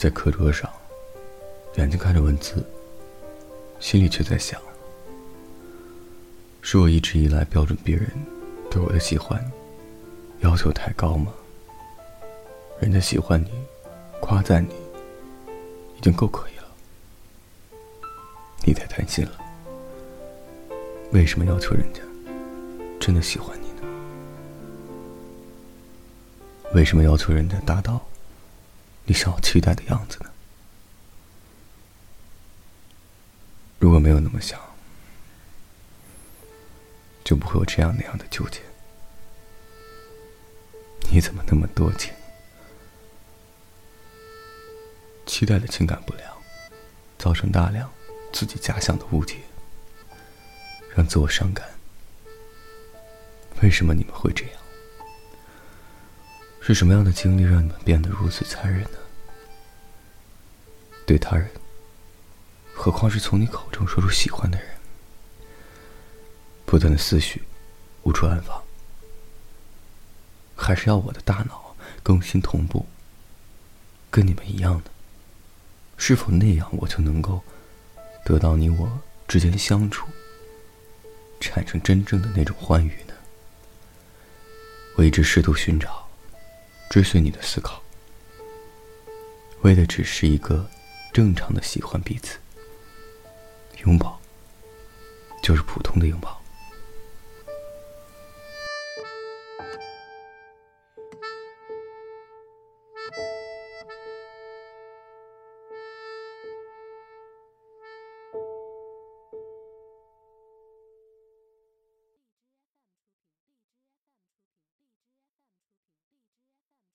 在课桌上，眼睛看着文字，心里却在想：是我一直以来标准别人对我的喜欢要求太高吗？人家喜欢你，夸赞你，已经够可以了。你太贪心了，为什么要求人家真的喜欢你呢？为什么要求人家达到你想要期待的样子呢？如果没有那么想，就不会有这样那样的纠结。你怎么那么多情？期待的情感不良，造成大量自己假想的误解，让自我伤感。为什么你们会这样？是什么样的经历让你们变得如此残忍呢？对他人，何况是从你口中说出喜欢的人，不断的思绪无处安放，还是要我的大脑更新同步，跟你们一样的？是否那样我就能够得到你我之间的相处，产生真正的那种欢愉呢？我一直试图寻找、追随你的思考，为的只是一个正常的喜欢彼此。拥抱，就是普通的拥抱。